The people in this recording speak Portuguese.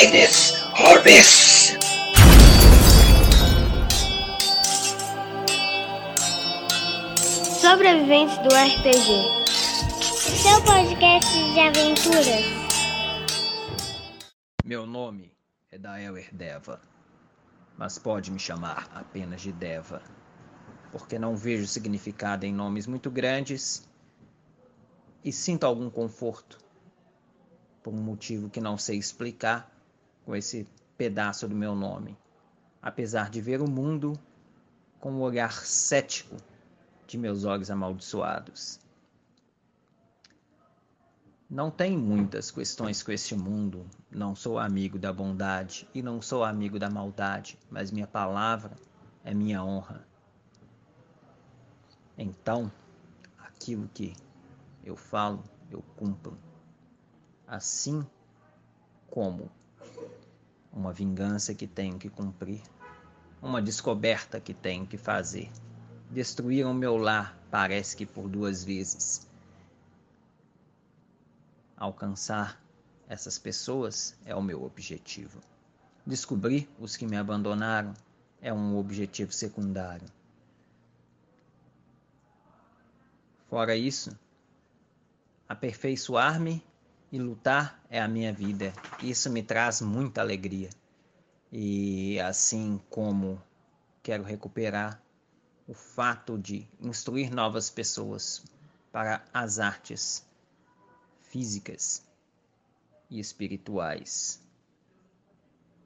cabeça! Sobreviventes do RPG. Seu podcast de aventuras. Meu nome é Daeler Deva, mas pode me chamar apenas de Deva, porque não vejo significado em nomes muito grandes e sinto algum conforto, por um motivo que não sei explicar, com esse pedaço do meu nome, apesar de ver o mundo com o olhar cético de meus olhos amaldiçoados. Não tenho muitas questões com este mundo. Não sou amigo da bondade e não sou amigo da maldade, mas minha palavra é minha honra. Então, aquilo que eu falo, eu cumpro. Assim como uma vingança que tenho que cumprir, uma descoberta que tenho que fazer. Destruíram meu lar, parece que por duas vezes Alcançar essas pessoas é o meu objetivo. Descobrir os que me abandonaram é um objetivo secundário. Fora isso, aperfeiçoar-me e lutar é a minha vida. Isso me traz muita alegria. E assim como quero recuperar o fato de instruir novas pessoas para as artes físicas e espirituais.